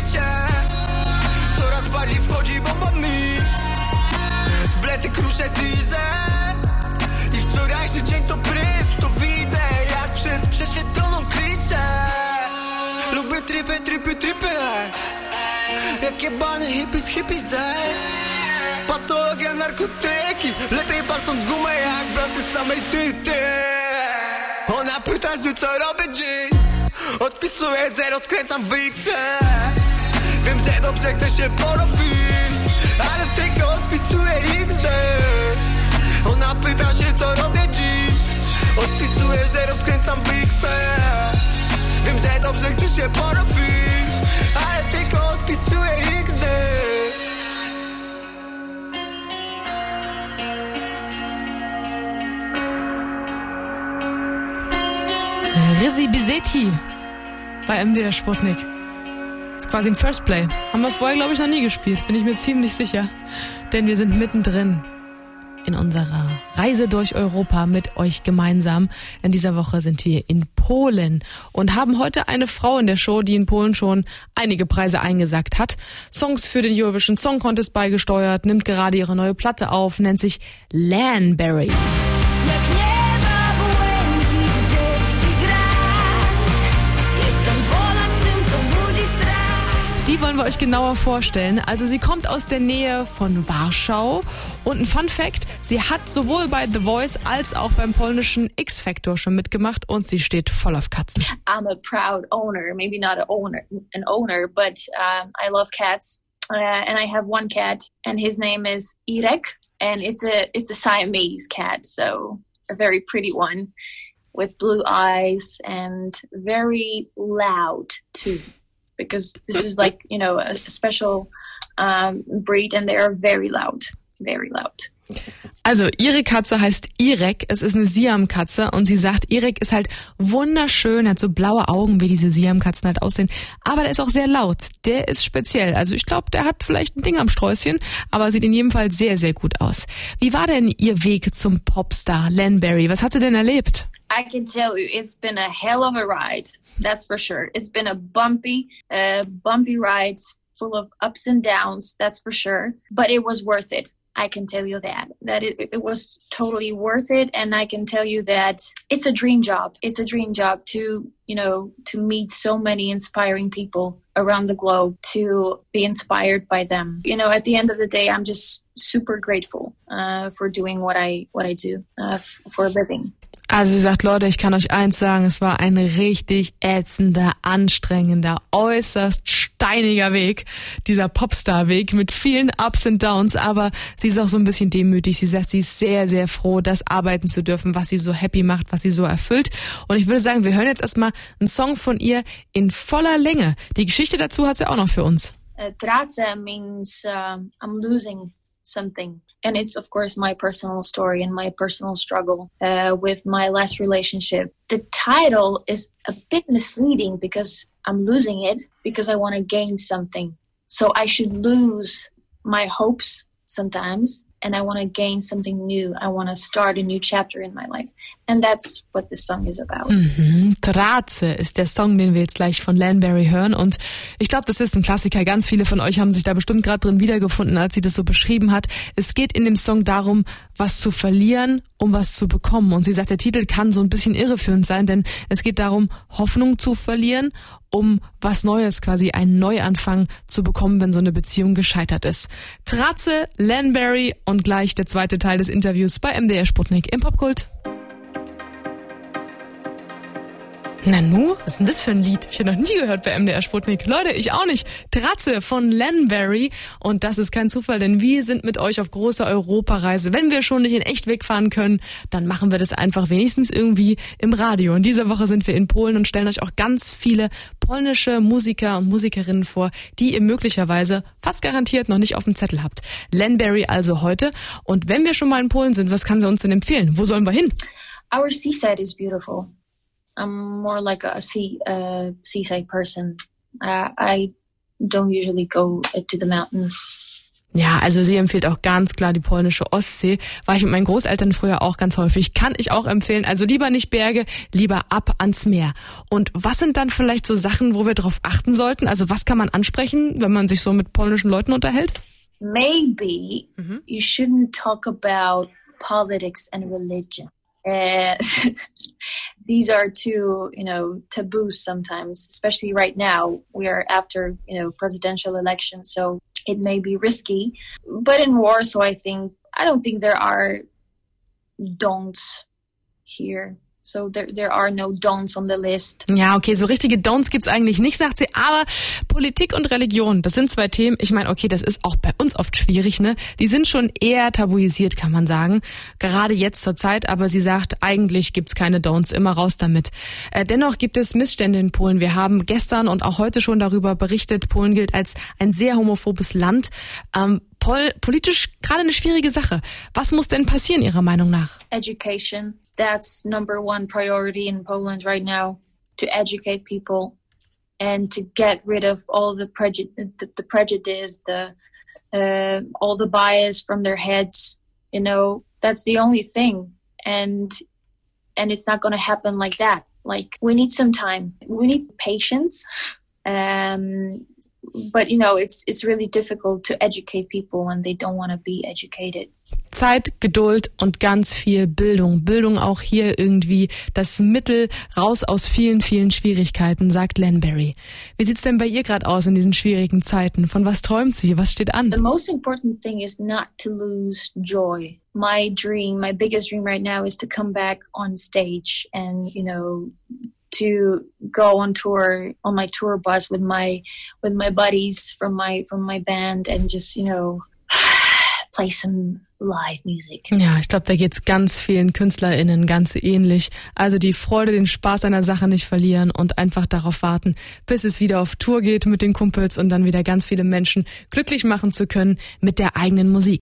klisze Coraz bardziej wchodzi bomba mi W blety kruszę dizę I wczorajszy dzień to prysk To widzę jak przez prześwietloną kliszę Lubię tripy, tripy, tripy. Jak jebany hippies, hippies, ej Patologia, narkotyki. Lepiej patrz stąd gumę jak braty samej tyty Ona pyta, że co robię dziś Odpisuję, że rozkręcam wiksę Wiem, że dobrze chcę się porobić Ale tylko odpisuję XD Ona pyta się co robię dziś. Odpisuję, że rozkręcam wiksę Wiem, że dobrze chcę się porobić Ale tylko odpisuję XD Rizzi Bisetti bei MDR Sputnik. Ist quasi ein First Play. Haben wir vorher, glaube ich, noch nie gespielt, bin ich mir ziemlich sicher. Denn wir sind mittendrin in unserer Reise durch Europa mit euch gemeinsam. In dieser Woche sind wir in Polen und haben heute eine Frau in der Show, die in Polen schon einige Preise eingesackt hat, Songs für den Eurovision Song Contest beigesteuert, nimmt gerade ihre neue Platte auf, nennt sich Lanberry. Wollen wir euch genauer vorstellen. Also sie kommt aus der Nähe von Warschau und ein Fun Fact, sie hat sowohl bei The Voice als auch beim polnischen X-Factor schon mitgemacht und sie steht voll auf Katzen. I'm a proud owner, maybe not an owner, an owner, but um, I love cats, uh, and I have one cat, and his name is Irek, and it's a it's a Siamese cat, so a very pretty one, with blue eyes and very loud too, because this is like you know a, special um, breed, and they are very loud, very loud. Also ihre Katze heißt Irek, es ist eine Siam-Katze und sie sagt, Irek ist halt wunderschön, hat so blaue Augen, wie diese Siam-Katzen halt aussehen, aber der ist auch sehr laut, der ist speziell, also ich glaube, der hat vielleicht ein Ding am Sträußchen, aber sieht in jedem Fall sehr, sehr gut aus. Wie war denn ihr Weg zum Popstar Lanberry? Was hat sie denn erlebt? I can tell you, it's been a hell of a ride. That's for sure. It's been a bumpy, uh, bumpy ride full of ups and downs. That's for sure. But it was worth it. I can tell you that that it, it was totally worth it, and I can tell you that it's a dream job. It's a dream job to you know to meet so many inspiring people around the globe to be inspired by them. You know, at the end of the day, I'm just super grateful uh, for doing what I what I do uh, f- for a living. Also sie sagt, Leute, ich kann euch eins sagen, es war ein richtig ätzender, anstrengender, äußerst steiniger Weg, dieser Popstar-Weg mit vielen Ups und Downs, aber sie ist auch so ein bisschen demütig. Sie sagt, sie ist sehr, sehr froh, das arbeiten zu dürfen, was sie so happy macht, was sie so erfüllt. Und ich würde sagen, wir hören jetzt erstmal einen Song von ihr in voller Länge. Die Geschichte dazu hat sie auch noch für uns. uh, means um, I'm losing something. And it's, of course, my personal story and my personal struggle uh, with my last relationship. The title is a bit misleading because I'm losing it because I want to gain something. So I should lose my hopes sometimes and I want to gain something new. I want to start a new chapter in my life. And that's what this song is about. Mhm. Traze ist der Song, den wir jetzt gleich von Lanberry hören. Und ich glaube, das ist ein Klassiker. Ganz viele von euch haben sich da bestimmt gerade drin wiedergefunden, als sie das so beschrieben hat. Es geht in dem Song darum, was zu verlieren, um was zu bekommen. Und sie sagt, der Titel kann so ein bisschen irreführend sein, denn es geht darum, Hoffnung zu verlieren, um was Neues, quasi einen Neuanfang zu bekommen, wenn so eine Beziehung gescheitert ist. Traze, Lanberry und gleich der zweite Teil des Interviews bei MDR Sputnik im Popkult. Nanu, was ist denn das für ein Lied? Ich ja noch nie gehört bei MDR Sputnik. Leute, ich auch nicht. Tratze von Lanberry. Und das ist kein Zufall, denn wir sind mit euch auf großer Europareise. Wenn wir schon nicht in echt wegfahren können, dann machen wir das einfach wenigstens irgendwie im Radio. Und diese Woche sind wir in Polen und stellen euch auch ganz viele polnische Musiker und Musikerinnen vor, die ihr möglicherweise fast garantiert noch nicht auf dem Zettel habt. Lanberry also heute. Und wenn wir schon mal in Polen sind, was kann sie uns denn empfehlen? Wo sollen wir hin? Our seaside is beautiful. I'm more like a sea uh, seaside person. Uh, I don't usually go uh, to the mountains. Ja, also sie empfiehlt auch ganz klar die polnische Ostsee. War ich mit meinen Großeltern früher auch ganz häufig. Kann ich auch empfehlen. Also lieber nicht Berge, lieber ab ans Meer. Und was sind dann vielleicht so Sachen, wo wir drauf achten sollten? Also was kann man ansprechen, wenn man sich so mit polnischen Leuten unterhält? maybe you shouldn't talk about politics and religion. Uh, these are two, you know, taboos sometimes, especially right now. We are after, you know, presidential elections, so it may be risky. But in Warsaw, I think I don't think there are don'ts here. So there there are no don'ts on the list. Ja, okay, so richtige Don'ts gibt's eigentlich nicht, sagt sie. Aber Politik und Religion, das sind zwei Themen. Ich meine, okay, das ist auch bei uns oft schwierig, ne? Die sind schon eher tabuisiert, kann man sagen. Gerade jetzt zur Zeit. Aber sie sagt, eigentlich gibt's keine Don'ts, immer raus damit. Äh, dennoch gibt es Missstände in Polen. Wir haben gestern und auch heute schon darüber berichtet. Polen gilt als ein sehr homophobes Land. Ähm, pol politisch gerade eine schwierige Sache. Was muss denn passieren, Ihrer Meinung nach? education. That's number one priority in Poland right now to educate people and to get rid of all the, preju- the, the prejudice, the uh, all the bias from their heads. You know, that's the only thing, and and it's not going to happen like that. Like we need some time. We need patience. Um, but you know, it's it's really difficult to educate people when they don't want to be educated. Zeit, Geduld und ganz viel Bildung. Bildung auch hier irgendwie das Mittel raus aus vielen, vielen Schwierigkeiten, sagt Lanberry. Wie sieht's denn bei ihr gerade aus in diesen schwierigen Zeiten? Von was träumt sie? Was steht an? The most important thing is not to lose joy. My dream, my biggest dream right now is to come back on stage and, you know, to go on tour on my tour bus with my with my buddies from my from my band and just, you know, play some live music. Ja, ich glaube, da geht's ganz vielen KünstlerInnen ganz ähnlich. Also die Freude, den Spaß einer Sache nicht verlieren und einfach darauf warten, bis es wieder auf Tour geht mit den Kumpels und dann wieder ganz viele Menschen glücklich machen zu können mit der eigenen Musik.